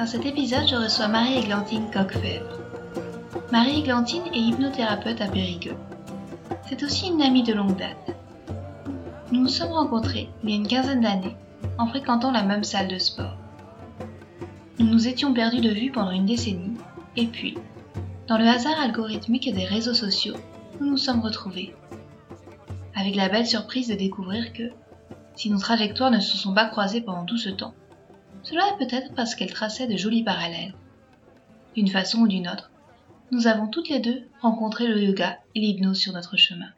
Dans cet épisode, je reçois Marie-Églantine Coquefèvre. Marie-Églantine est hypnothérapeute à Périgueux. C'est aussi une amie de longue date. Nous nous sommes rencontrés il y a une quinzaine d'années en fréquentant la même salle de sport. Nous nous étions perdus de vue pendant une décennie et puis, dans le hasard algorithmique des réseaux sociaux, nous nous sommes retrouvés. Avec la belle surprise de découvrir que, si nos trajectoires ne se sont pas croisées pendant tout ce temps, cela est peut-être parce qu'elle traçait de jolis parallèles. D'une façon ou d'une autre, nous avons toutes les deux rencontré le yoga et l'hypnose sur notre chemin.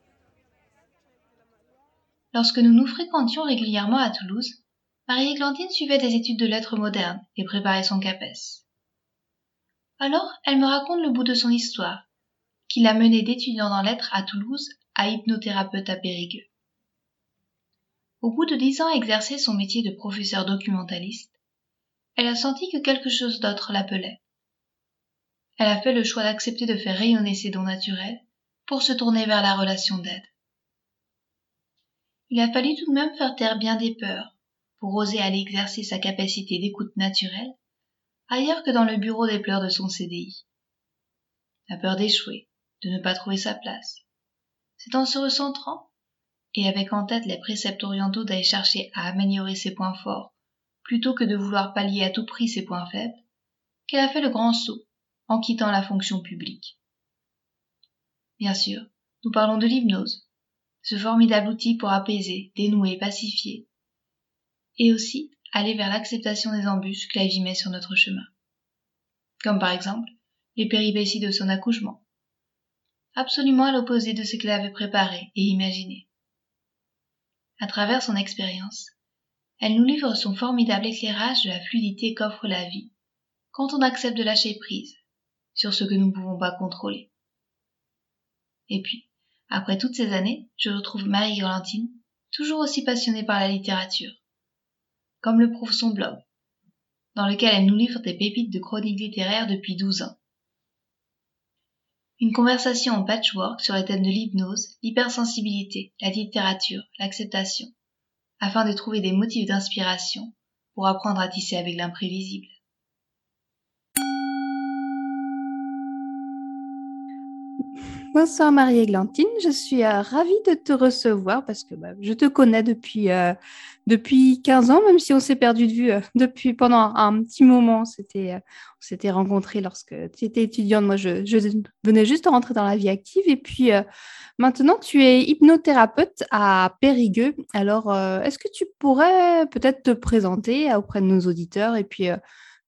Lorsque nous nous fréquentions régulièrement à Toulouse, Marie-Églantine suivait des études de lettres modernes et préparait son CAPES. Alors, elle me raconte le bout de son histoire, qui l'a menée d'étudiant en lettres à Toulouse à hypnothérapeute à Périgueux. Au bout de dix ans à exercer son métier de professeur documentaliste, elle a senti que quelque chose d'autre l'appelait. Elle a fait le choix d'accepter de faire rayonner ses dons naturels pour se tourner vers la relation d'aide. Il a fallu tout de même faire taire bien des peurs pour oser aller exercer sa capacité d'écoute naturelle ailleurs que dans le bureau des pleurs de son CDI. La peur d'échouer, de ne pas trouver sa place. C'est en se recentrant, et avec en tête les préceptes orientaux d'aller chercher à améliorer ses points forts plutôt que de vouloir pallier à tout prix ses points faibles, qu'elle a fait le grand saut en quittant la fonction publique. Bien sûr, nous parlons de l'hypnose, ce formidable outil pour apaiser, dénouer, pacifier, et aussi aller vers l'acceptation des embûches que la vie met sur notre chemin. Comme par exemple les péripéties de son accouchement, absolument à l'opposé de ce qu'elle avait préparé et imaginé. À travers son expérience, elle nous livre son formidable éclairage de la fluidité qu'offre la vie, quand on accepte de lâcher prise sur ce que nous ne pouvons pas contrôler. Et puis, après toutes ces années, je retrouve Marie Galantine, toujours aussi passionnée par la littérature, comme le prouve son blog, dans lequel elle nous livre des pépites de chroniques littéraires depuis douze ans. Une conversation en patchwork sur les thèmes de l'hypnose, l'hypersensibilité, la littérature, l'acceptation, afin de trouver des motifs d'inspiration pour apprendre à tisser avec l'imprévisible. Bonsoir Marie-Églantine, je suis euh, ravie de te recevoir parce que bah, je te connais depuis, euh, depuis 15 ans, même si on s'est perdu de vue euh, depuis pendant un petit moment. On s'était rencontrés lorsque tu étais étudiante. Moi, je, je, venais juste de rentrer dans la vie active. Et puis maintenant, tu es hypnothérapeute à Périgueux. Alors, est-ce que tu pourrais peut-être te présenter auprès de nos auditeurs et puis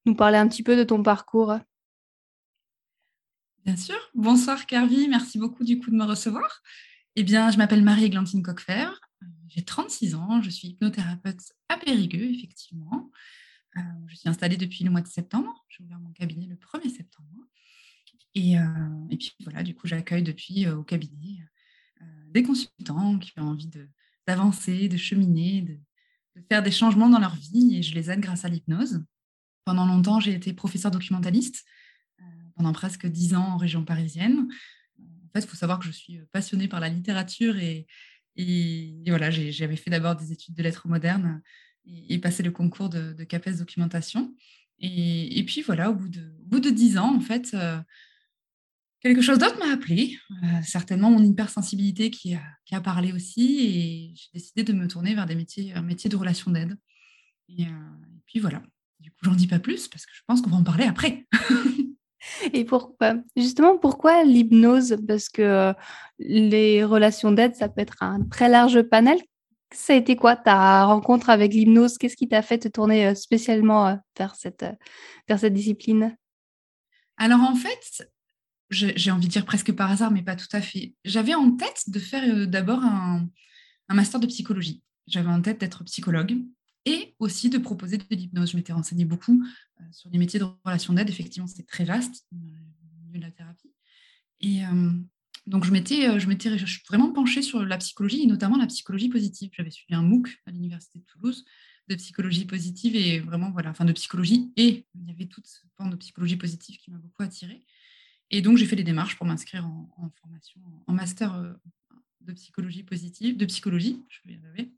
nous parler un petit peu de ton parcours? Bien sûr. Bonsoir Carvi, merci beaucoup du coup de me recevoir. Eh bien, je m'appelle Marie-Églantine Coquefer, j'ai 36 ans, je suis hypnothérapeute à Périgueux, effectivement. Euh, je suis installée depuis le mois de septembre, j'ai ouvert mon cabinet le 1er septembre. Et, euh, et puis voilà, du coup, j'accueille depuis euh, au cabinet des consultants qui ont envie d'avancer, de, cheminer, de, de faire des changements dans leur vie et je les aide grâce à l'hypnose. Pendant longtemps, j'ai été professeur documentaliste pendant presque dix ans en région parisienne. En fait, il faut savoir que je suis passionnée par la littérature et, et, voilà, j'avais fait d'abord des études de lettres modernes et, passé le concours de, CAPES documentation. Et, puis voilà, au bout de, dix ans, en fait, euh, quelque chose d'autre m'a appelé, euh, certainement mon hypersensibilité qui a, qui a parlé aussi, et j'ai décidé de me tourner vers des métiers, un métier de relation d'aide. Et, euh, et, puis voilà, du coup, j'en dis pas plus parce que je pense qu'on va en parler après. Et pourquoi? Justement, pourquoi l'hypnose? Parce que euh, les relations d'aide, ça peut être un très large panel. Ça a été quoi ta rencontre avec l'hypnose? Qu'est-ce qui t'a fait te tourner euh, spécialement euh, vers cette, discipline? Alors en fait, j'ai envie de dire presque par hasard, mais pas tout à fait. J'avais en tête de faire d'abord un, master de psychologie. J'avais en tête d'être psychologue. Et aussi de proposer de l'hypnose. Je m'étais renseignée beaucoup sur les métiers de relation d'aide. Effectivement, c'est très vaste, le milieu de la thérapie. Et donc, je m'étais, je m'étais vraiment penchée sur la psychologie et notamment la psychologie positive. J'avais suivi un MOOC à l'Université de Toulouse de psychologie positive et vraiment, voilà, enfin de psychologie et il y avait toute ce pan de psychologie positive qui m'a beaucoup attirée. Et donc, j'ai fait des démarches pour m'inscrire en, formation, en master euh, de psychologie positive, de psychologie, je vais y arriver.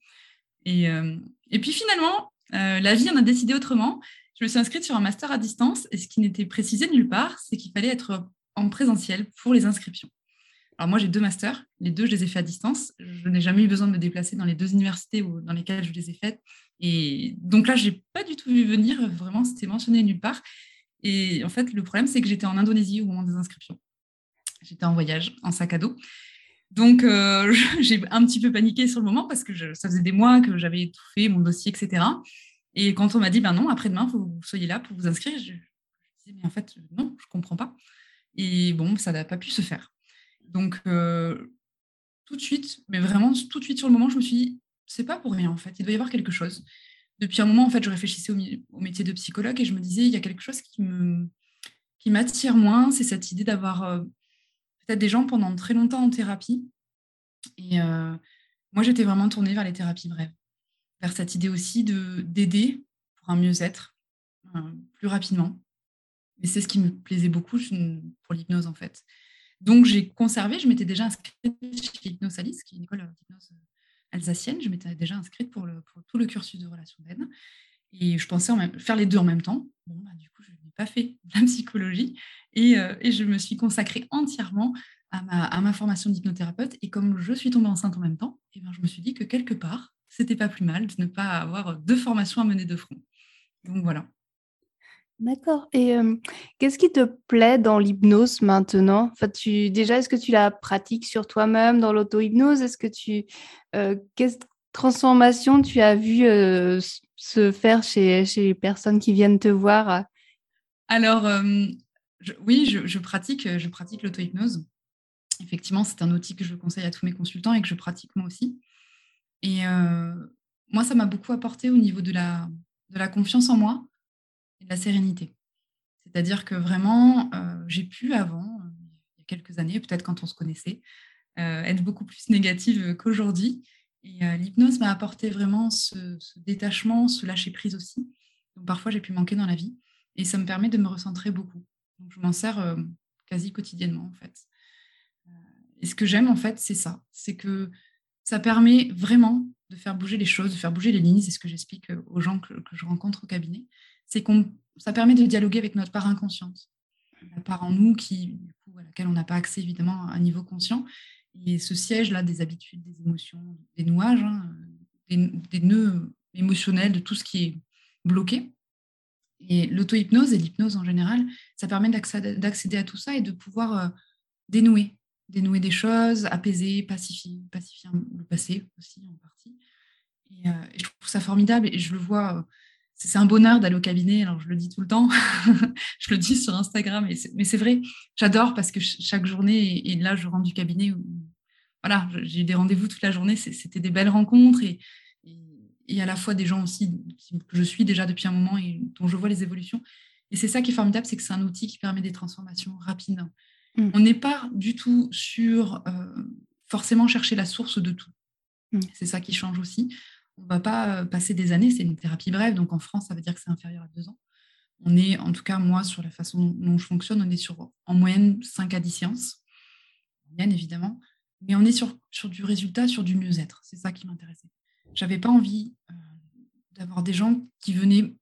Et, euh, et puis finalement, euh, la vie en a décidé autrement. Je me suis inscrite sur un master à distance et ce qui n'était précisé nulle part, c'est qu'il fallait être en présentiel pour les inscriptions. Alors moi, j'ai deux masters. Les deux, je les ai faits à distance. Je n'ai jamais eu besoin de me déplacer dans les deux universités dans lesquelles je les ai faites. Et donc là, je n'ai pas du tout vu venir. Vraiment, c'était mentionné nulle part. Et en fait, le problème, c'est que j'étais en Indonésie au moment des inscriptions. J'étais en voyage, en sac à dos. Donc, euh, j'ai un petit peu paniqué sur le moment parce que ça faisait des mois que j'avais étouffé mon dossier, etc. Et quand on m'a dit, ben non, après-demain, vous soyez là pour vous inscrire, je, me disais, mais en fait, non, je ne comprends pas. Et bon, ça n'a pas pu se faire. Donc, euh, tout de suite, mais vraiment tout de suite sur le moment, je me suis dit, c'est pas pour rien en fait, il doit y avoir quelque chose. Depuis un moment, en fait, je réfléchissais au, métier de psychologue et je me disais, il y a quelque chose qui m'attire moins, c'est cette idée d'avoir euh, des gens pendant très longtemps en thérapie. Et euh, moi, j'étais vraiment tournée vers les thérapies brèves, vers cette idée aussi de d'aider pour un mieux-être plus rapidement. Et c'est ce qui me plaisait beaucoup pour l'hypnose en fait. Donc, j'ai conservé, je m'étais déjà inscrite chez Hypnosalis, qui est une école d'hypnose alsacienne. Je m'étais déjà inscrite pour, tout le cursus de relations d'aide. Et je pensais faire les deux en même temps. Pas fait la psychologie et, euh, et, je me suis consacrée entièrement à ma, formation d'hypnothérapeute. Et comme je suis tombée enceinte en même temps, et eh ben, je me suis dit que quelque part, c'était pas plus mal de ne pas avoir deux formations à mener de front. Donc voilà. D'accord. Et qu'est-ce qui te plaît dans l'hypnose maintenant? Enfin, tu, Déjà, est-ce que tu la pratiques sur toi-même dans l'auto-hypnose? Est-ce que tu. quelle transformation tu as vu se faire chez, chez, les personnes qui viennent te voir? Alors, oui, je, pratique, je pratique l'auto-hypnose. Effectivement, c'est un outil que je conseille à tous mes consultants et que je pratique moi aussi. Et moi, ça m'a beaucoup apporté au niveau de la, confiance en moi et de la sérénité. C'est-à-dire que vraiment, euh, j'ai pu avant, euh, il y a quelques années, peut-être quand on se connaissait, euh, être beaucoup plus négative qu'aujourd'hui. Et l'hypnose m'a apporté vraiment ce, détachement, ce lâcher-prise aussi. Donc parfois, j'ai pu manquer dans la vie. Et ça me permet de me recentrer beaucoup. Je m'en sers quasi quotidiennement, en fait. Et ce que j'aime, en fait, c'est ça. C'est que ça permet vraiment de faire bouger les choses, de faire bouger les lignes. C'est ce que j'explique aux gens que, je rencontre au cabinet c'est qu'on ça permet de dialoguer avec notre part inconsciente, la part en nous qui, à laquelle on n'a pas accès évidemment à niveau conscient. Et ce siège-là des habitudes, des émotions, des nouages, hein, des, nœuds émotionnels, de tout ce qui est bloqué. Et l'auto-hypnose et l'hypnose en général, ça permet d'accéder à tout ça et de pouvoir euh, dénouer, dénouer des choses, apaiser, pacifier, le passé aussi en partie. Et, euh, et, je trouve ça formidable et je le vois euh, c'est un bonheur d'aller au cabinet. Alors, je le dis tout le temps, je le dis sur Instagram, mais c'est vrai, j'adore parce que chaque journée, et, là, je rentre du cabinet, voilà, j'ai eu des rendez-vous toute la journée, c'était des belles rencontres et, et, à la fois des gens aussi que je suis déjà depuis un moment et dont je vois les évolutions. Et c'est ça qui est formidable, c'est que c'est un outil qui permet des transformations rapides. Mmh. On n'est pas du tout sur euh, forcément chercher la source de tout. Mmh. C'est ça qui change aussi on ne va pas euh, passer des années, c'est une thérapie brève, donc en France, ça veut dire que c'est inférieur à deux ans. On est, en tout cas, moi, sur la façon dont je fonctionne, on est sur en moyenne 5 à 10 séances, bien évidemment, mais on est sur, sur du résultat, sur du mieux-être. C'est ça qui m'intéressait. Je n'avais pas envie euh, d'avoir des gens qui venaient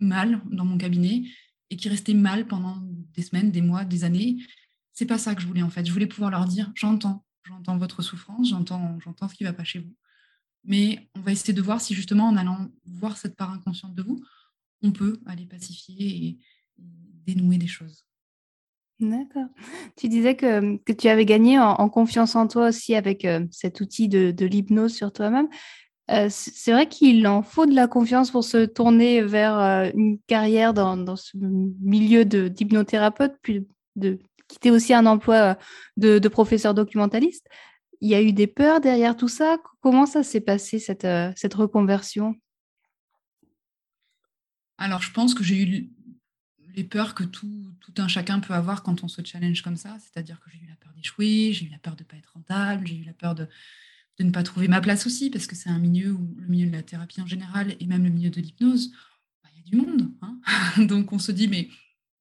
mal dans mon cabinet et qui restaient mal pendant des semaines, des mois, des années. C'est pas ça que je voulais en fait. Je voulais pouvoir leur dire j'entends, j'entends votre souffrance, j'entends, j'entends ce qui va pas chez vous mais on va essayer de voir si justement en allant voir cette part inconsciente de vous, on peut aller pacifier et, dénouer des choses. D'accord. Tu disais que, que, tu avais gagné en, confiance en toi aussi avec euh, cet outil de, de l'hypnose sur toi-même. Euh, c'est vrai qu'il en faut de la confiance pour se tourner vers euh, une carrière dans, ce milieu d'hypnothérapeute, puis de quitter aussi un emploi de, de professeur documentaliste il y a eu des peurs derrière tout ça. Comment ça s'est passé, cette, euh, cette reconversion? Alors, je pense que j'ai eu les peurs que tout, tout, un chacun peut avoir quand on se challenge comme ça. C'est-à-dire que j'ai eu la peur d'échouer, j'ai eu la peur de ne pas être rentable, j'ai eu la peur de, de, ne pas trouver ma place aussi, parce que c'est un milieu où le milieu de la thérapie en général et même le milieu de l'hypnose, bah, il y a du monde. Hein. Donc on se dit, mais,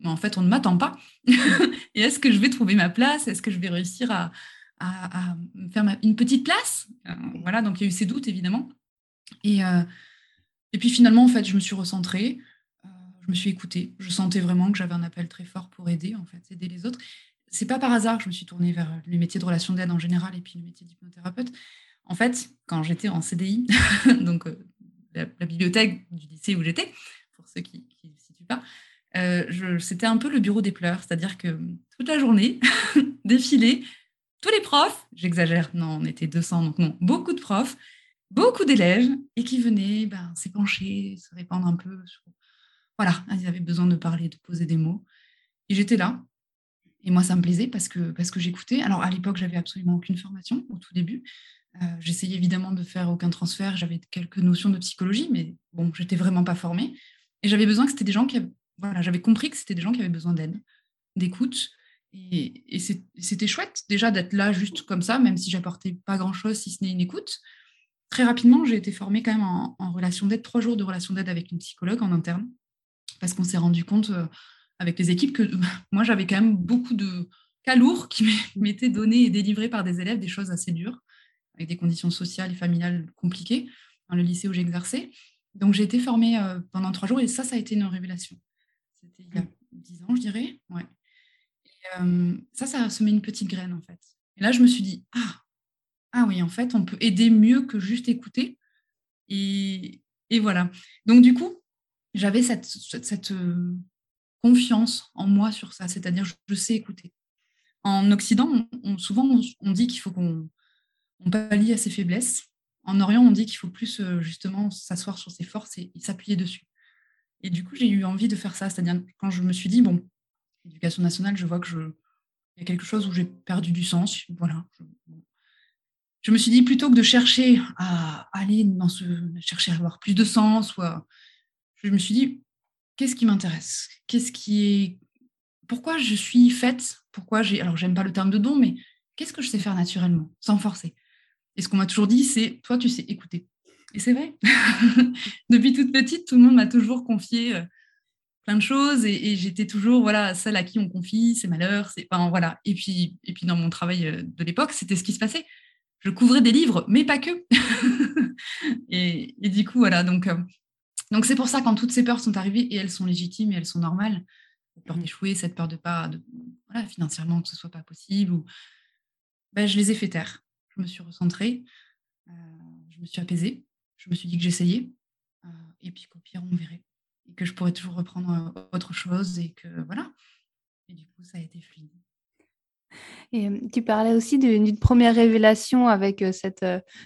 en fait, on ne m'attend pas. et est-ce que je vais trouver ma place? Est-ce que je vais réussir à, faire une petite place? Euh, Voilà, donc il y a eu ces doutes, évidemment. Et, euh, et puis finalement, en fait, je me suis recentrée je me suis écoutée. Je sentais vraiment que j'avais un appel très fort pour aider, en fait, aider les autres. C'est pas par hasard que je me suis tournée vers les métiers de relation d'aide en général et puis le métier d'hypnothérapeute. En fait, quand j'étais en CDI, donc euh, la, bibliothèque du lycée où j'étais, pour ceux qui ne le situent pas, euh, c'était un peu le bureau des pleurs, c'est-à-dire que toute la journée, défilé, tous les profs, j'exagère, non, on était 200, donc non, beaucoup de profs, beaucoup d'élèves, et qui venaient ben, s'épancher, se répandre un peu voilà, ils avaient besoin de parler, de poser des mots. Et j'étais là. Et moi, ça me plaisait parce que, parce que j'écoutais. Alors, à l'époque, j'avais absolument aucune formation au tout début. Euh, j'essayais évidemment de faire aucun transfert. J'avais quelques notions de psychologie, mais bon, j'étais vraiment pas formée. Et j'avais besoin que c'était des gens qui voilà, j'avais compris que c'était des gens qui avaient besoin d'aide, d'écoute. Et, c'était chouette déjà d'être là juste comme ça, même si j'apportais pas grand-chose, si ce n'est une écoute. Très rapidement, j'ai été formée quand même en, en relation d'aide, trois jours de relation d'aide avec une psychologue en interne parce qu'on s'est rendu compte euh, avec les équipes que moi, j'avais quand même beaucoup de cas lourds qui m'étaient donnés et délivrés par des élèves, des choses assez dures, avec des conditions sociales et familiales compliquées dans le lycée où j'exerçais. Donc, j'ai été formée euh, pendant trois jours et ça, ça a été une révélation. C'était il y a dix ans, je dirais. Ouais. Euh, ça, ça a semé une petite graine, en fait. Et là, je me suis dit, ah, ah oui, en fait, on peut aider mieux que juste écouter. Et, et voilà. Donc, du coup, j'avais cette, cette, euh, confiance en moi sur ça, c'est-à-dire je, sais écouter. En Occident, souvent on, dit qu'il faut qu'on on pallie à ses faiblesses. En Orient, on dit qu'il faut plus euh, justement s'asseoir sur ses forces et, s'appuyer dessus. Et du coup, j'ai eu envie de faire ça, c'est-à-dire quand je me suis dit, bon, éducation nationale, je vois que je, il y a quelque chose où j'ai perdu du sens, voilà. Je, me suis dit, plutôt que de chercher à aller dans ce, chercher à avoir plus de sens, je me suis dit, qu'est-ce qui m'intéresse? Qu'est-ce qui est. Pourquoi je suis faite? Pourquoi j'ai. Alors, j'aime pas le terme de don, mais qu'est-ce que je sais faire naturellement, sans forcer? Et ce qu'on m'a toujours dit, c'est toi, tu sais écouter. Et c'est vrai. Depuis toute petite, tout le monde m'a toujours confié euh, plein de choses et, j'étais toujours voilà celle à qui on confie ses malheurs. Enfin, voilà. Et puis et puis dans mon travail euh, de l'époque, c'était ce qui se passait. Je couvrais des livres, mais pas que. et, du coup voilà donc euh, donc c'est pour ça quand toutes ces peurs sont arrivées et elles sont légitimes et elles sont normales, cette peur mmh. d'échouer, cette peur de pas, de, voilà, financièrement que ce soit pas possible, ou ben, je les ai fait taire. Je me suis recentrée, euh, je me suis apaisée, je me suis dit que j'essayais, euh, et puis qu'au pire on verrait, et que je pourrais toujours reprendre euh, autre chose, et que voilà. Et du coup ça a été fluide. Et tu parlais aussi d'une première révélation avec cette,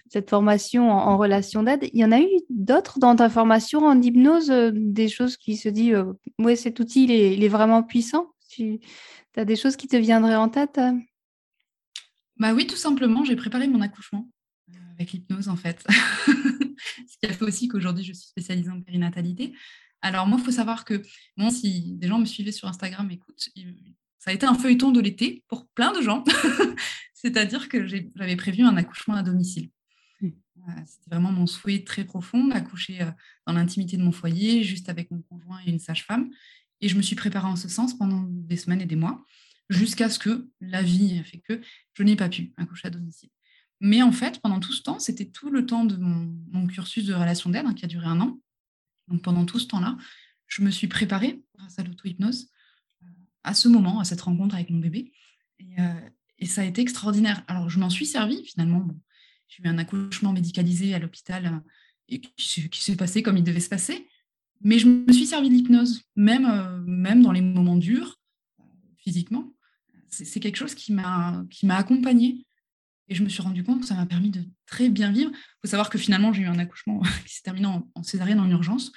cette formation en, relation d'aide. Il y en a eu d'autres dans ta formation en hypnose, des choses qui se disent, oui, cet outil, il est, vraiment puissant? Tu as des choses qui te viendraient en tête Bah oui, tout simplement, j'ai préparé mon accouchement avec l'hypnose en fait. Ce qui a fait aussi qu'aujourd'hui, je suis spécialisée en périnatalité. Alors moi, il faut savoir que, si des gens me suivaient sur Instagram, écoute, ça a été un feuilleton de l'été pour plein de gens. C'est-à-dire que j'avais prévu un accouchement à domicile. Mmh. C'était vraiment mon souhait très profond d'accoucher euh, dans l'intimité de mon foyer, juste avec mon conjoint et une sage-femme. Et je me suis préparée en ce sens pendant des semaines et des mois, jusqu'à ce que la vie fait que je n'ai pas pu accoucher à domicile. Mais en fait, pendant tout ce temps, c'était tout le temps de mon, cursus de relation d'aide, hein, qui a duré un an. Donc pendant tout ce temps-là, je me suis préparée, grâce à l'auto-hypnose, à ce moment, à cette rencontre avec mon bébé. Euh, et, ça a été extraordinaire. Alors, je m'en suis servie finalement. j'ai eu un accouchement médicalisé à l'hôpital euh, qui, s'est passé comme il devait se passer. Mais je me suis servi de l'hypnose, même, euh, même dans les moments durs, physiquement. C'est quelque chose qui m'a accompagnée. Et je me suis rendu compte que ça m'a permis de très bien vivre. Il faut savoir que finalement, j'ai eu un accouchement qui s'est terminé en, en césarienne en urgence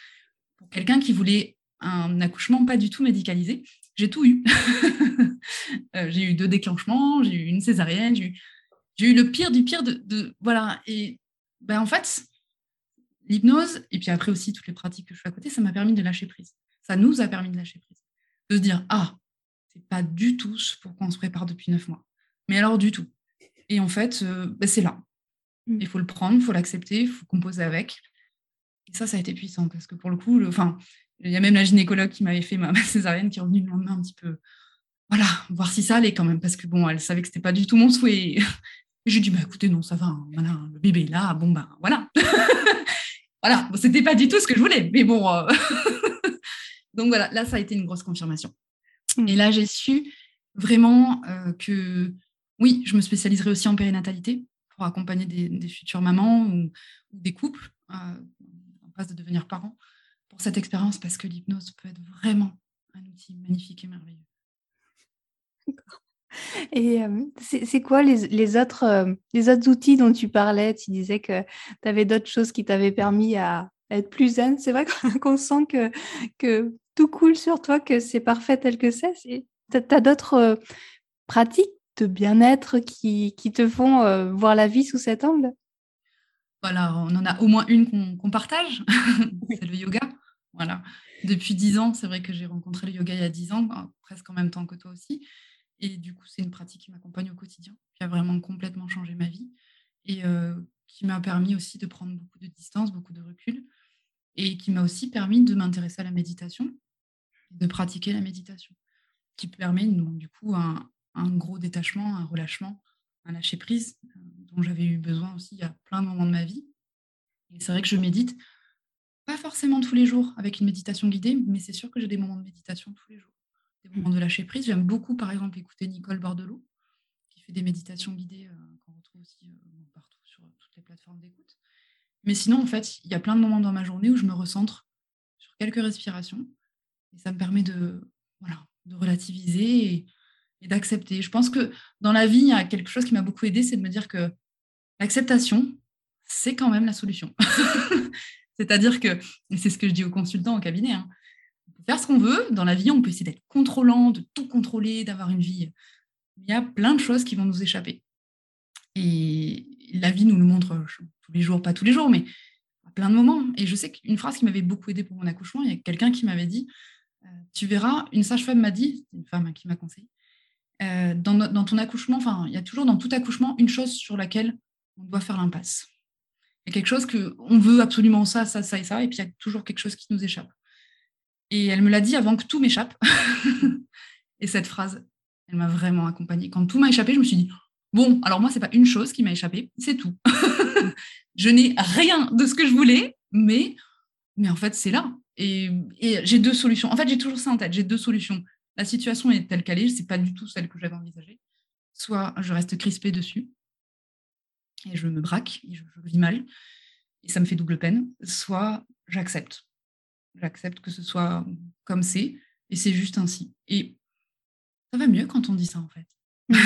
pour quelqu'un qui voulait un accouchement pas du tout médicalisé j'ai tout eu. Euh, j'ai eu deux déclenchements, j'ai eu une césarienne, j'ai eu, eu, le pire du pire de, voilà. Et ben, en fait, l'hypnose, et puis après aussi toutes les pratiques que je fais à côté, ça m'a permis de lâcher prise. Ça nous a permis de lâcher prise. De se dire, ah, c'est pas du tout ce pour quoi on se prépare depuis neuf mois. Mais alors du tout. Et en fait, euh, ben, c'est là. Mm. Il faut le prendre, il faut l'accepter, il faut composer avec. Et ça, ça a été puissant parce que pour le coup, enfin, il y a même la gynécologue qui m'avait fait ma, césarienne qui est revenue le lendemain un petit peu, voilà, voir si ça allait quand même parce que bon, elle savait que c'était pas du tout mon souhait. Et j'ai dit, bah écoutez, non, ça va, hein, voilà, le bébé est là, bon, ben voilà. voilà, bon, c'était pas du tout ce que je voulais, mais bon. Euh, donc voilà, là, ça a été une grosse confirmation. Mm. Et là, j'ai su vraiment euh, que oui, je me spécialiserai aussi en périnatalité pour accompagner des, futures mamans ou, des couples euh, en phase de devenir parents cette expérience parce que l'hypnose peut être vraiment un outil magnifique et merveilleux. Et euh, c'est quoi les, autres, euh, les autres outils dont tu parlais? Tu disais que tu avais d'autres choses qui t'avaient permis à, être plus zen. C'est vrai qu'on sent que, que tout coule sur toi, que c'est parfait tel que c'est. Tu as, d'autres pratiques de bien-être qui, qui, te font euh, voir la vie sous cet angle? Voilà, on en a au moins une qu'on partage, c'est le yoga. Voilà. Depuis dix ans, c'est vrai que j'ai rencontré le yoga il y a dix ans, bah, presque en même temps que toi aussi. Et du coup, c'est une pratique qui m'accompagne au quotidien, qui a vraiment complètement changé ma vie et euh, qui m'a permis aussi de prendre beaucoup de distance, beaucoup de recul et qui m'a aussi permis de m'intéresser à la méditation, de pratiquer la méditation, qui permet du coup un, gros détachement, un relâchement, un lâcher prise euh, dont j'avais eu besoin aussi à plein de moments de ma vie. Et c'est vrai que je médite, pas forcément tous les jours avec une méditation guidée, mais c'est sûr que j'ai des moments de méditation tous les jours, des moments de lâcher prise. J'aime beaucoup, par exemple, écouter Nicole Bordelot, qui fait des méditations guidées euh, qu'on retrouve aussi euh, partout sur toutes les plateformes d'écoute. Mais sinon, en fait, il y a plein de moments dans ma journée où je me recentre sur quelques respirations et ça me permet de, voilà, de relativiser et et d'accepter. Je pense que dans la vie, il y a quelque chose qui m'a beaucoup aidé, c'est de me dire que l'acceptation, c'est quand même la solution. C'est-à-dire que, et c'est ce que je dis aux consultants au cabinet, hein, on peut faire ce qu'on veut. Dans la vie, on peut essayer d'être contrôlant, de tout contrôler, d'avoir une vie. Il y a plein de choses qui vont nous échapper. Et la vie nous le montre tous les jours, pas tous les jours, mais à plein de moments. Et je sais qu'une phrase qui m'avait beaucoup aidé pour mon accouchement, il y a quelqu'un qui m'avait dit, euh, tu verras, une sage-femme m'a dit, une femme hein, qui m'a conseillé, euh, dans, ton accouchement, enfin, il y a toujours dans tout accouchement une chose sur laquelle on doit faire l'impasse. Il y a quelque chose que on veut absolument ça, ça, ça et ça, et puis il y a toujours quelque chose qui nous échappe. Et elle me l'a dit avant que tout m'échappe. et cette phrase, elle m'a vraiment accompagnée. Quand tout m'a échappé, je me suis dit bon, alors moi, c'est pas une chose qui m'a échappé, c'est tout. je n'ai rien de ce que je voulais, mais, mais en fait, c'est là. Et, j'ai deux solutions. En fait, j'ai toujours ça en tête. J'ai deux solutions la situation est telle qu'elle est, c'est pas du tout celle que j'avais envisagée. Soit je reste crispée dessus et je me braque, et je, vis mal, et ça me fait double peine. Soit j'accepte. J'accepte que ce soit comme c'est, et c'est juste ainsi. Et ça va mieux quand on dit ça, en fait.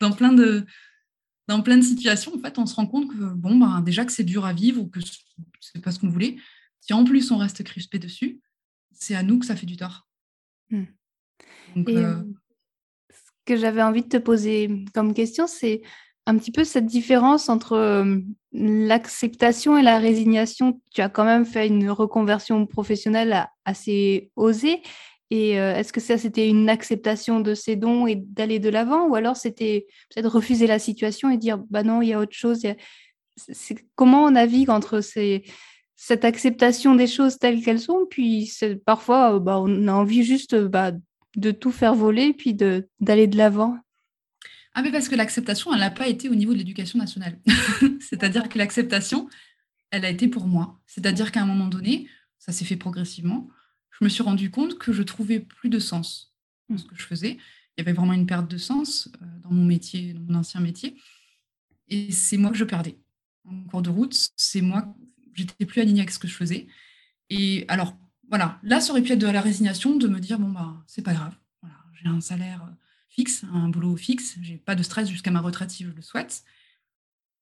dans, plein de, dans plein de situations, en fait, on se rend compte que, bon, ben, déjà que c'est dur à vivre ou que c'est pas ce qu'on voulait, si en plus on reste crispé dessus, c'est à nous que ça fait du tort. Hmm. Et, euh, euh, ce que j'avais envie de te poser comme question, c'est un petit peu cette différence entre euh, l'acceptation et la résignation. Tu as quand même fait une reconversion professionnelle assez osée. Et est-ce que ça, c'était une acceptation de ces dons et d'aller de l'avant? Ou alors c'était peut-être refuser la situation et dire, bah non, il y a autre chose. comment on navigue entre cette acceptation des choses telles qu'elles sont, puis parfois, bah, on a envie juste bah, de tout faire voler, puis d'aller de l'avant? Ah, mais parce que l'acceptation, elle n'a pas été au niveau de l'éducation nationale. C'est-à-dire que l'acceptation, elle a été pour moi. C'est-à-dire qu'à un moment donné, ça s'est fait progressivement, je me suis rendu compte que je trouvais plus de sens dans ce que je faisais. Il y avait vraiment une perte de sens euh, dans mon métier, dans mon ancien métier. Et c'est moi que je perdais. En cours de route, c'est moi, j'étais plus alignée avec ce que je faisais. Et alors, voilà, là, ça aurait pu être de la résignation de me dire bon, bah, c'est pas grave. j'ai un salaire euh, un boulot fixe, j'ai pas de stress jusqu'à ma retraite si je le souhaite.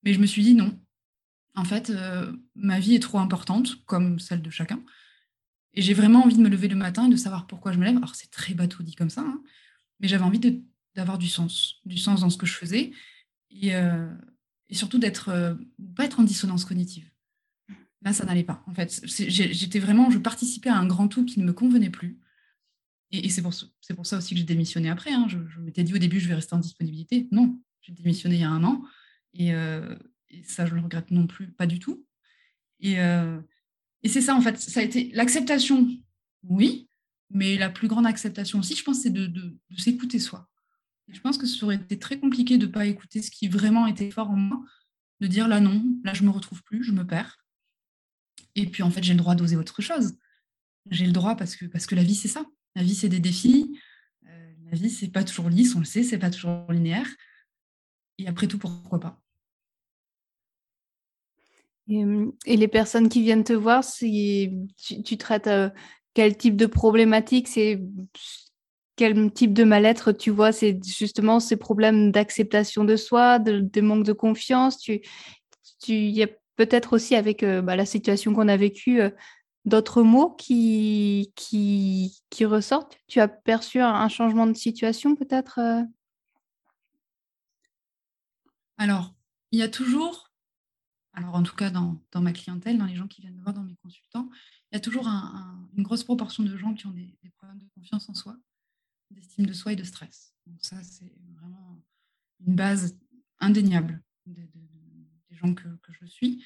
Mais je me suis dit non. En fait, euh, ma vie est trop importante, comme celle de chacun. Et j'ai vraiment envie de me lever le matin et de savoir pourquoi je me lève. Alors, c'est très bateau dit comme ça, hein, mais j'avais envie d'avoir du sens, du sens dans ce que je faisais. Et, euh, surtout d'être, pas être en dissonance cognitive. Là, ça n'allait pas. En fait, j'étais vraiment, je participais à un grand tout qui ne me convenait plus. Et, c'est pour, pour, ça aussi que j'ai démissionné après. Hein. Je, m'étais dit au début, je vais rester en disponibilité. Non, j'ai démissionné il y a un an. Et, euh, ça, je ne le regrette non plus, pas du tout. Et, euh, et c'est ça, en fait, ça a été l'acceptation, oui, mais la plus grande acceptation aussi, je pense, c'est de, s'écouter soi. Je pense que ça aurait été très compliqué de ne pas écouter ce qui vraiment était fort en moi, de dire là non, là je ne me retrouve plus, je me perds. Et puis en fait, j'ai le droit d'oser autre chose. J'ai le droit parce que, parce que la vie, c'est ça. La vie, c'est des défis. Euh, la vie, c'est pas toujours lisse, on le sait, c'est pas toujours linéaire. Et après tout, pourquoi pas? Et, les personnes qui viennent te voir, tu, tu traites euh, quel type de problématique? C'est quel type de mal-être tu vois? C'est justement ces problèmes d'acceptation de soi, de, manque de confiance. Tu, y a peut-être aussi avec euh, bah, la situation qu'on a vécue euh, d'autres mots qui, ressortent? Tu as perçu un, changement de situation peut-être euh? Alors, il y a toujours, alors en tout cas dans, ma clientèle, dans les gens qui viennent me voir, dans mes consultants, il y a toujours une grosse proportion de gens qui ont des, problèmes de confiance en soi, d'estime de soi et de stress. Ça, c'est vraiment une base indéniable des gens que, je suis.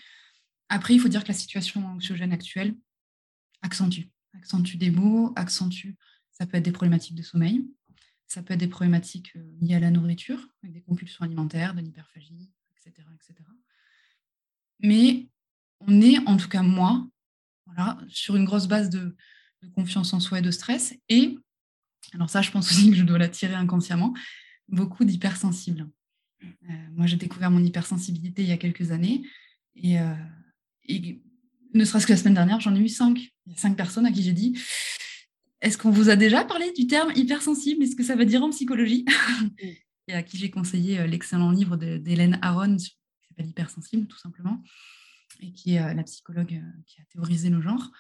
Après, il faut dire que la situation anxiogène actuelle accentue, accentue des mots, accentue, ça peut être des problématiques de sommeil, ça peut être des problématiques euh, liées à la nourriture, avec des compulsions alimentaires, de l'hyperphagie, etc., etc. Mais on est, en tout cas moi, voilà, sur une grosse base de, confiance en soi et de stress. Et, alors ça, je pense aussi que je dois l'attirer inconsciemment, beaucoup d'hypersensibles. Euh, moi, j'ai découvert mon hypersensibilité il y a quelques années. Et, euh, ne serait-ce que la semaine dernière, j'en ai eu cinq. Il y a cinq personnes à qui j'ai dit Est-ce qu'on vous a déjà parlé du terme hypersensible? Est-ce que ça veut dire en psychologie? Et à qui j'ai conseillé euh, l'excellent livre d'Hélène Aron qui s'appelle Hypersensible, tout simplement et qui est euh, la psychologue euh, qui a théorisé le genre.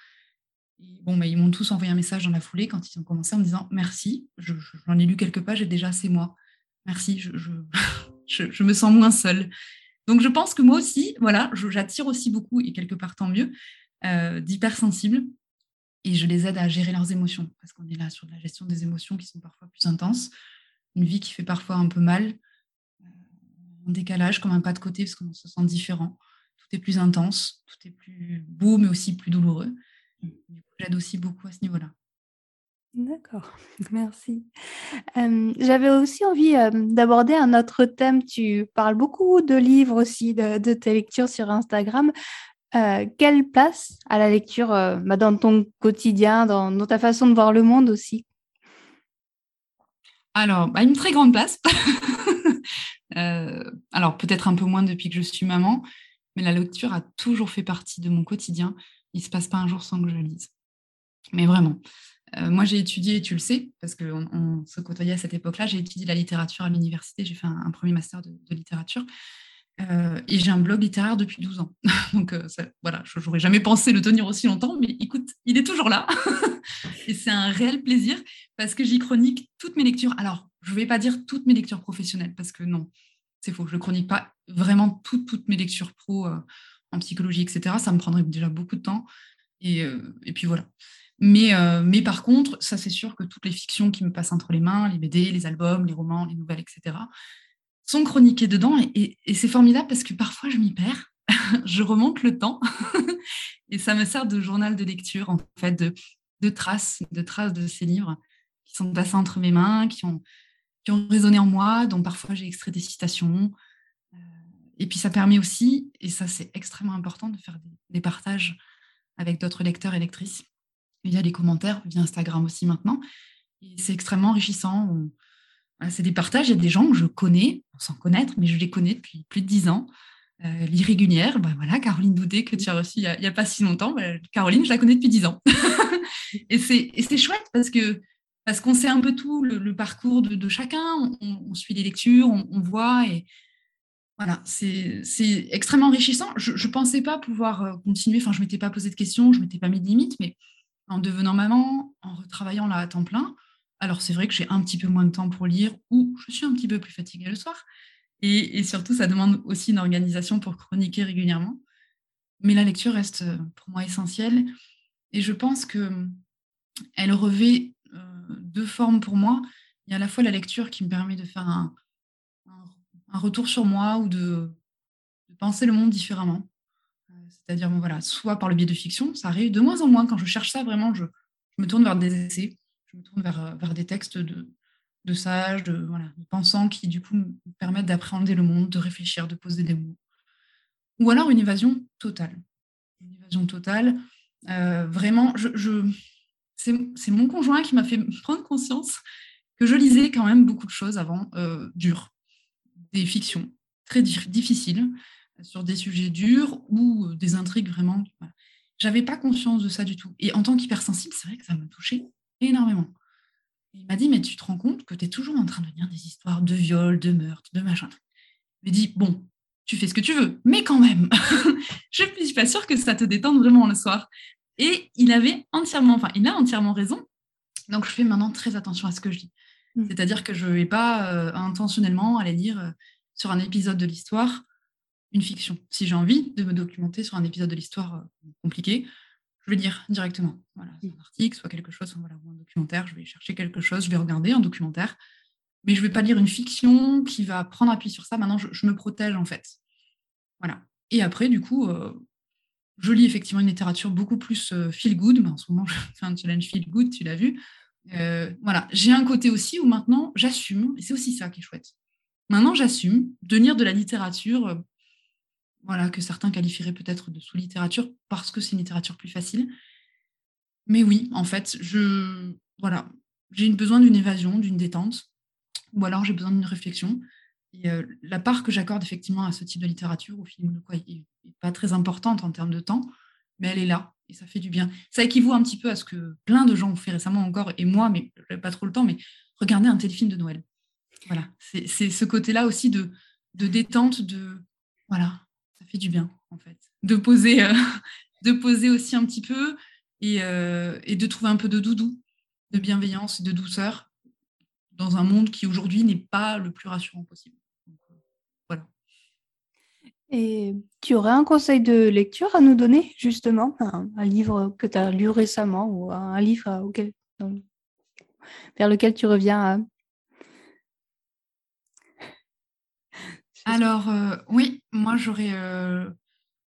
bon, bah, ils m'ont tous envoyé un message dans la foulée quand ils ont commencé en me disant merci, j'en ai lu quelques pages et déjà c'est moi. Merci, je, je, me sens moins seule. Donc je pense que moi aussi, voilà, j'attire aussi beaucoup, et quelque part tant mieux, euh, d'hypersensibles. Et je les aide à gérer leurs émotions, parce qu'on est là sur la gestion des émotions qui sont parfois plus intenses. Une vie qui fait parfois un peu mal, en décalage, comme un pas de côté, parce qu'on se sent différent est plus intense, tout est plus beau, mais aussi plus douloureux. J'aide aussi beaucoup à ce niveau-là. D'accord, merci. J'avais aussi envie d'aborder un autre thème. Tu parles beaucoup de livres aussi, de, tes lectures sur Instagram. Euh, quelle place à la lecture euh, bah, dans ton quotidien, dans, ta façon de voir le monde aussi? Alors, bah, une très grande place. Euh, alors, peut-être un peu moins depuis que je suis maman, mais la lecture a toujours fait partie de mon quotidien. Il ne se passe pas un jour sans que je lise. Mais vraiment. Euh, moi, j'ai étudié, tu le sais, parce qu'on se côtoyait à cette époque-là, j'ai étudié la littérature à l'université, j'ai fait un, premier master de, littérature. Euh, et j'ai un blog littéraire depuis 12 ans. Donc euh, voilà, je n'aurais jamais pensé le tenir aussi longtemps, mais écoute, il est toujours là. et c'est un réel plaisir parce que j'y chronique toutes mes lectures. Alors, je ne vais pas dire toutes mes lectures professionnelles parce que non, c'est faux. Je ne chronique pas vraiment toutes mes lectures pro en psychologie, etc. Ça me prendrait déjà beaucoup de temps. Et, euh, puis voilà. Mais, euh, mais par contre, ça c'est sûr que toutes les fictions qui me passent entre les mains, les BD, les albums, les romans, les nouvelles, etc., sont chroniquées dedans. Et, c'est formidable parce que parfois je m'y perds. je remonte le temps et ça me sert de journal de lecture, en fait, de, de traces, de traces de ces livres qui sont passés entre mes mains, qui ont, qui ont résonné en moi, dont parfois j'ai extrait des citations. Euh, et puis ça permet aussi, et ça c'est extrêmement important, de faire des, partages avec d'autres lecteurs et lectrices via les commentaires, via Instagram aussi maintenant. C'est extrêmement enrichissant. C'est des partages, il y a des gens que je connais, sans connaître, mais je les connais depuis plus de dix ans. Euh, l'irrégulière, ben voilà, Caroline Doudet, que tu as reçue il n'y a, pas si longtemps. Ben, Caroline, je la connais depuis dix ans. et c'est chouette parce que parce qu'on sait un peu tout, le, parcours de, chacun, on, suit les lectures, on, voit, et voilà, c'est extrêmement enrichissant. Je ne pensais pas pouvoir euh, continuer, enfin, je ne m'étais pas posé de questions, je ne m'étais pas mis de limites, mais en devenant maman, en retravaillant là à temps plein, alors c'est vrai que j'ai un petit peu moins de temps pour lire, ou je suis un petit peu plus fatiguée le soir, et, surtout, ça demande aussi une organisation pour chroniquer régulièrement. mais la lecture reste pour moi essentielle. Et je pense que elle revêt deux formes pour moi. Il y a à la fois la lecture qui me permet de faire un, un, retour sur moi ou de, penser le monde différemment. C'est-à-dire, voilà, soit par le biais de fiction, ça arrive de moins en moins. Quand je cherche ça, vraiment, je, me tourne vers des essais, je me tourne vers, vers des textes de, de sages, de, voilà, pensants qui, du coup, me permettent d'appréhender le monde, de réfléchir, de poser des mots. Ou alors une évasion totale. Une évasion totale. Euh, vraiment, c'est mon conjoint qui m'a fait prendre conscience que je lisais quand même beaucoup de choses avant euh, dures, des fictions très difficiles sur des sujets durs ou euh, des intrigues vraiment. Voilà. J'avais pas conscience de ça du tout. Et en tant qu'hypersensible, c'est vrai que ça me touchait énormément. il m'a dit, mais tu te rends compte que tu es toujours en train de lire des histoires de viol, de meurtre, de machin. Il m'a dit, bon, tu fais ce que tu veux, mais quand même, je ne suis pas sûre que ça te détende vraiment le soir. Et il avait entièrement, enfin, il a entièrement raison. Donc, je fais maintenant très attention à ce que je lis. Mm. C'est-à-dire que je ne vais pas euh, intentionnellement aller lire euh, sur un épisode de l'histoire une fiction. Si j'ai envie de me documenter sur un épisode de l'histoire euh, compliqué, je vais lire directement. Voilà, un article, soit quelque chose, voilà, ou un documentaire, je vais chercher quelque chose, je vais regarder un documentaire, mais je ne vais pas lire une fiction qui va prendre appui sur ça. Maintenant, je, me protège en fait. Voilà. Et après, du coup, je lis effectivement une littérature beaucoup plus feel good. Mais en ce moment, je fais un challenge feel good, tu l'as vu. Euh, voilà, j'ai un côté aussi où maintenant j'assume, et c'est aussi ça qui est chouette. Maintenant, j'assume de lire de la littérature, euh, voilà, que certains qualifieraient peut-être de sous-littérature parce que c'est une littérature plus facile. Mais oui, en fait, je, voilà, j'ai besoin d'une évasion, d'une détente, ou alors j'ai besoin d'une réflexion. Et la part que j'accorde effectivement à ce type de littérature, au film, quoi, n'est pas très importante en termes de temps, mais elle est là et ça fait du bien. Ça équivaut un petit peu à ce que plein de gens ont fait récemment encore, et moi, mais pas trop le temps, mais regarder un téléfilm de Noël. Voilà, c'est ce côté-là aussi de, détente, de voilà, ça fait du bien en fait, de poser, poser aussi un petit peu et, et de trouver un peu de doudou, de bienveillance, de douceur dans un monde qui aujourd'hui n'est pas le plus rassurant possible. Et tu aurais un conseil de lecture à nous donner, justement, un, livre que tu as lu récemment ou un livre auquel, vers lequel tu reviens Alors, euh, oui, moi j'aurais euh,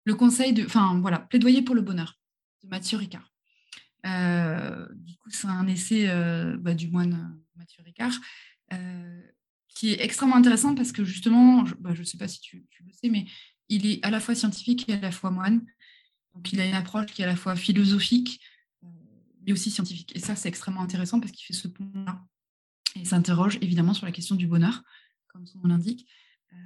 le conseil de. Enfin, voilà, Plaidoyer pour le bonheur de Mathieu Ricard. Euh, du coup, c'est un essai bah, du moine Mathieu Ricard qui est extrêmement intéressant parce que justement, je ne bah, sais pas si tu, le sais, mais il est à la fois scientifique et à la fois moine. Donc, il a une approche qui est à la fois philosophique, euh, mais aussi scientifique. Et ça, c'est extrêmement intéressant parce qu'il fait ce pont-là. Il s'interroge évidemment sur la question du bonheur, comme son nom l'indique. Euh,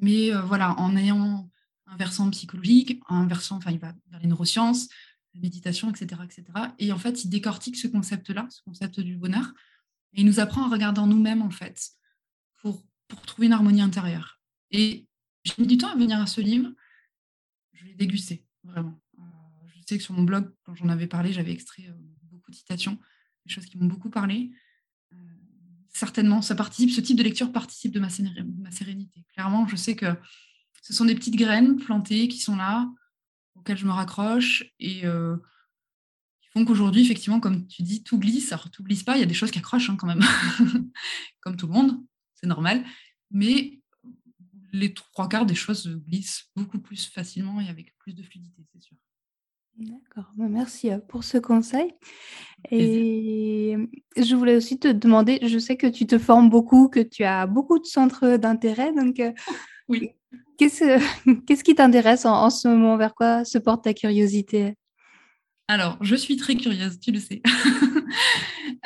mais euh, voilà, en ayant un versant psychologique, un versant, enfin, il va vers les neurosciences, la méditation, etc., etc. Et en fait, il décortique ce concept-là, ce concept du bonheur. Et il nous apprend à regarder en nous-mêmes, en fait, pour, pour trouver une harmonie intérieure. Et j'ai mis du temps à venir à ce livre. Je l'ai dégusté, vraiment. Euh, je sais que sur mon blog, quand j'en avais parlé, j'avais extrait euh, beaucoup de citations, des choses qui m'ont beaucoup parlé. Euh, certainement, ça participe, ce type de lecture participe de ma, sérénité. Clairement, je sais que ce sont des petites graines plantées qui sont là, auxquelles je me raccroche et qui font qu'aujourd'hui, effectivement, comme tu dis, tout glisse. Alors, tout glisse pas, il y a des choses qui accrochent hein, quand même, comme tout le monde, c'est normal. Mais les trois quarts des choses glissent beaucoup plus facilement et avec plus de fluidité, c'est sûr. D'accord, bah, merci euh, pour ce conseil. Et je voulais aussi te demander, je sais que tu te formes beaucoup, que tu as beaucoup de centres d'intérêt, donc euh, oui. qu'est-ce, qui t'intéresse en, ce moment? Vers quoi se porte ta curiosité? Alors, je suis très curieuse, tu le sais.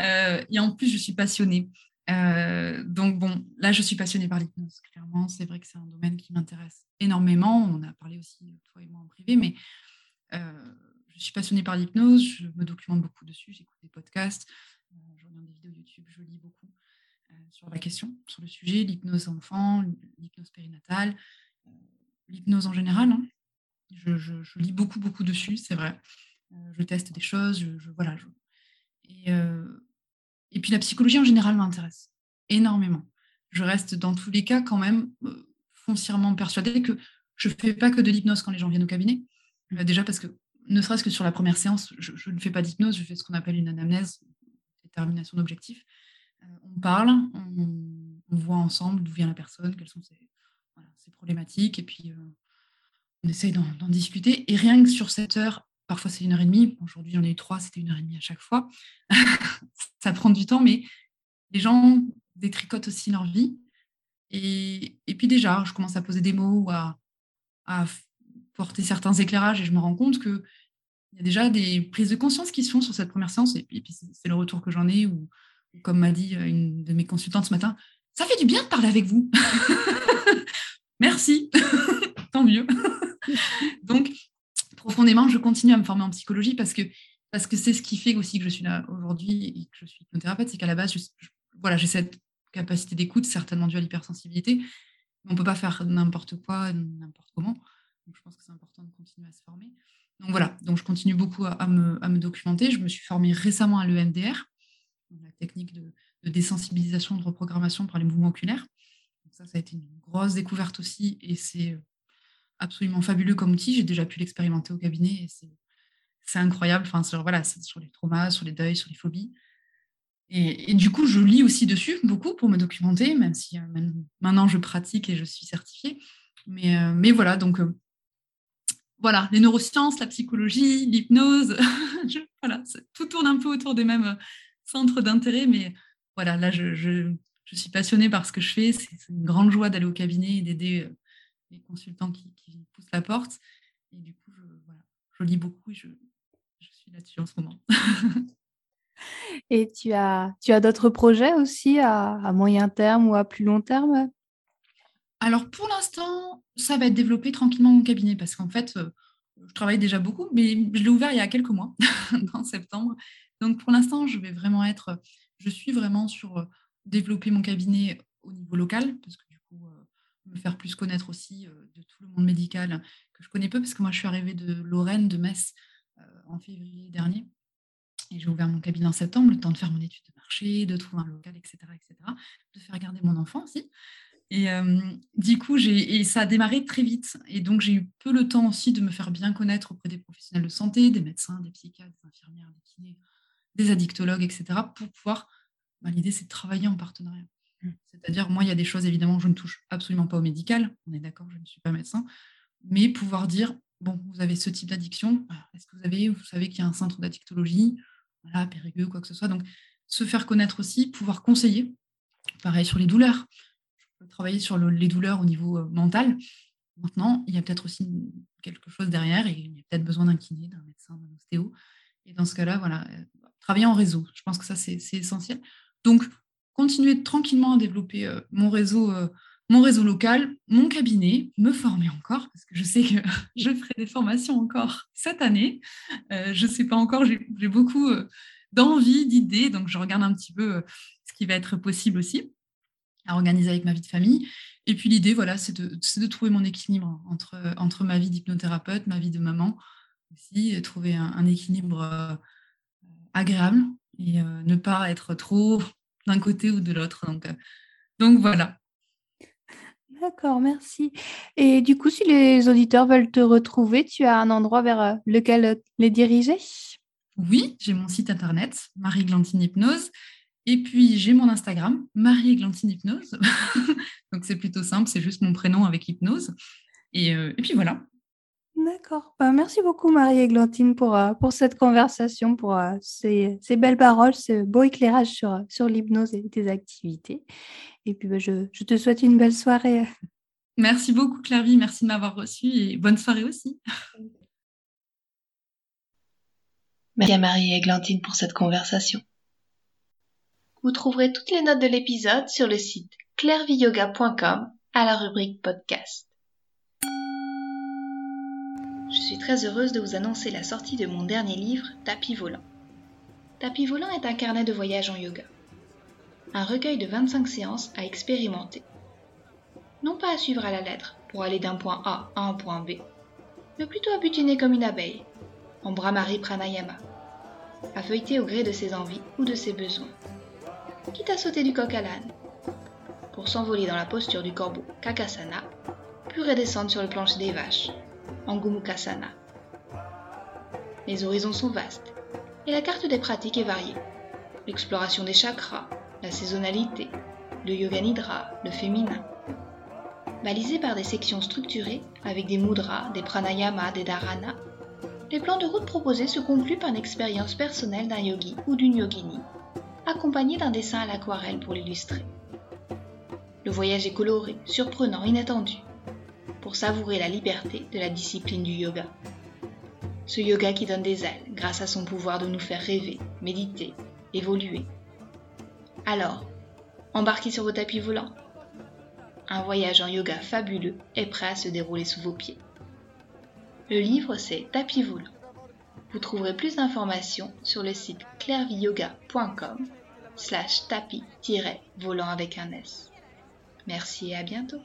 Euh, et en plus, je suis passionnée. Euh, donc bon, là, je suis passionnée par l'hypnose, clairement. C'est vrai que c'est un domaine qui m'intéresse énormément. On a parlé aussi, toi et moi, en privé, mais euh, je suis passionnée par l'hypnose. Je me documente beaucoup dessus. J'écoute des podcasts, euh, je regarde des vidéos YouTube, je lis beaucoup sur la question, sur le sujet, l'hypnose enfant, l'hypnose périnatale, l'hypnose en général. Hein. Je, lis beaucoup, beaucoup dessus, c'est vrai. je teste des choses, je, voilà. et et puis la psychologie en général m'intéresse énormément. Je reste dans tous les cas quand même euh, foncièrement persuadée que je ne fais pas que de l'hypnose quand les gens viennent au cabinet. Euh, déjà parce que, ne serait-ce que sur la première séance, je, ne fais pas d'hypnose, je fais ce qu'on appelle une anamnèse, détermination d'objectifs. Euh, on parle, on, voit ensemble d'où vient la personne, quelles sont ses, problématiques, et puis on essaye d'en discuter. Et rien que sur cette heure, parfois c'est une heure et demie, aujourd'hui j'en ai eu trois, c'était une heure et demie à chaque fois, ça prend du temps, mais les gens détricotent aussi leur vie. Et, puis déjà, je commence à poser des mots ou à, porter certains éclairages et je me rends compte qu'il y a déjà des prises de conscience qui se font sur cette première séance. Et puis, c'est le retour que j'en ai, ou comme m'a dit une de mes consultantes ce matin, ça fait du bien de parler avec vous. Merci, tant mieux. Donc, profondément, je continue à me former en psychologie parce que parce que c'est ce qui fait aussi que je suis là aujourd'hui et que je suis hypnothérapeute, c'est qu'à la base, voilà, j'ai cette capacité d'écoute, certainement due à l'hypersensibilité. On ne peut pas faire n'importe quoi, n'importe comment. Donc, je pense que c'est important de continuer à se former. Donc voilà, donc je continue beaucoup à, me, documenter. Je me suis formée récemment à l'EMDR, la technique de, désensibilisation, de reprogrammation par les mouvements oculaires. ça, ça a été une grosse découverte aussi et c'est absolument fabuleux comme outil. J'ai déjà pu l'expérimenter au cabinet et c'est incroyable. Enfin, sur, voilà, sur les traumas, sur les deuils, sur les phobies. Et, du coup, je lis aussi dessus beaucoup pour me documenter, même si euh, maintenant je pratique et je suis certifiée. Mais, euh, voilà, donc euh, voilà, les neurosciences, la psychologie, l'hypnose, tout tourne un peu autour des mêmes centres d'intérêt. Mais voilà, là, je, suis passionnée par ce que je fais. C'est une grande joie d'aller au cabinet et d'aider les consultants qui, poussent la porte. Et du coup, je, voilà, je lis beaucoup et je, je suis là-dessus en ce moment. Et tu as, tu as d'autres projets aussi à, moyen terme ou à plus long terme? Alors pour l'instant, ça va être développé tranquillement mon cabinet parce qu'en fait, euh, je travaille déjà beaucoup, mais je l'ai ouvert il y a quelques mois, en septembre. Donc pour l'instant, je vais vraiment être, je suis vraiment sur euh, développer mon cabinet au niveau local parce que du coup, euh, me faire plus connaître aussi de tout le monde médical que je connais peu parce que moi je suis arrivée de Lorraine, de Metz en février dernier. Et j'ai ouvert mon cabinet en septembre, le temps de faire mon étude de marché, de trouver un local, etc., etc., de faire garder mon enfant aussi. Et euh, du coup, et ça a démarré très vite. Et donc, j'ai eu peu le temps aussi de me faire bien connaître auprès des professionnels de santé, des médecins, des psychiatres, des infirmières, des kinés, des addictologues, etc., pour pouvoir. Bah, L'idée, c'est de travailler en partenariat. Mmh. C'est-à-dire, moi, il y a des choses, évidemment, je ne touche absolument pas au médical. On est d'accord, je ne suis pas médecin. Mais pouvoir dire, bon, vous avez ce type d'addiction. Est-ce que vous avez, vous savez qu'il y a un centre d'addictologie voilà, périgueux, quoi que ce soit. Donc, se faire connaître aussi, pouvoir conseiller. Pareil sur les douleurs. Travailler sur les douleurs au niveau euh, mental. Maintenant, il y a peut-être aussi quelque chose derrière et il y a peut-être besoin d'un kiné, d'un médecin, d'un ostéo. Et dans ce cas-là, voilà, euh, travailler en réseau. Je pense que ça, c'est essentiel. Donc, continuer tranquillement à développer euh, mon réseau mon réseau local, mon cabinet, me former encore, parce que je sais que je ferai des formations encore cette année. Euh, je ne sais pas encore, j'ai beaucoup euh, d'envie, d'idées, donc je regarde un petit peu euh, ce qui va être possible aussi à organiser avec ma vie de famille. Et puis l'idée, voilà, c'est de, trouver mon équilibre entre, entre ma vie d'hypnothérapeute, ma vie de maman aussi, et trouver un, équilibre agréable et ne pas être trop d'un côté ou de l'autre. Donc, donc voilà, D'accord, merci. Et du coup, si les auditeurs veulent te retrouver, tu as un endroit vers euh, lequel euh, les diriger? Oui, j'ai mon site internet, Marie-Glantine Hypnose. Et puis, j'ai mon Instagram, Marie-Glantine Hypnose. Donc, c'est plutôt simple, c'est juste mon prénom avec hypnose. Et, euh, puis voilà. D'accord. Bah, merci beaucoup, Marie-Églantine, pour, pour cette conversation, pour ces, ces, belles paroles, ce beau éclairage sur, sur l'hypnose et tes activités. Et puis, bah, je, te souhaite une belle soirée. Merci beaucoup, Clary. Merci de m'avoir reçu et bonne soirée aussi. Merci à Marie et Glantine pour cette conversation. Vous trouverez toutes les notes de l'épisode sur le site clairviyoga.com à la rubrique podcast. Je suis très heureuse de vous annoncer la sortie de mon dernier livre, Tapis volant. Tapis volant est un carnet de voyage en yoga un recueil de 25 séances à expérimenter. Non pas à suivre à la lettre pour aller d'un point A à un point B, mais plutôt à butiner comme une abeille, en Brahmari Pranayama, à feuilleter au gré de ses envies ou de ses besoins, quitte à sauter du coq à l'âne, pour s'envoler dans la posture du corbeau Kakasana, puis redescendre sur le plancher des vaches, en Les horizons sont vastes et la carte des pratiques est variée. L'exploration des chakras, la saisonnalité, le yoga nidra, le féminin. Balisés par des sections structurées avec des mudras, des pranayamas, des dharanas, les plans de route proposés se concluent par une expérience personnelle d'un yogi ou d'une yogini, accompagné d'un dessin à l'aquarelle pour l'illustrer. Le voyage est coloré, surprenant, inattendu, pour savourer la liberté de la discipline du yoga. Ce yoga qui donne des ailes grâce à son pouvoir de nous faire rêver, méditer, évoluer. Alors, embarquez sur vos tapis volants. Un voyage en yoga fabuleux est prêt à se dérouler sous vos pieds. Le livre c'est Tapis volant. Vous trouverez plus d'informations sur le site clairviyoga.com slash tapis-volant avec un S. Merci et à bientôt.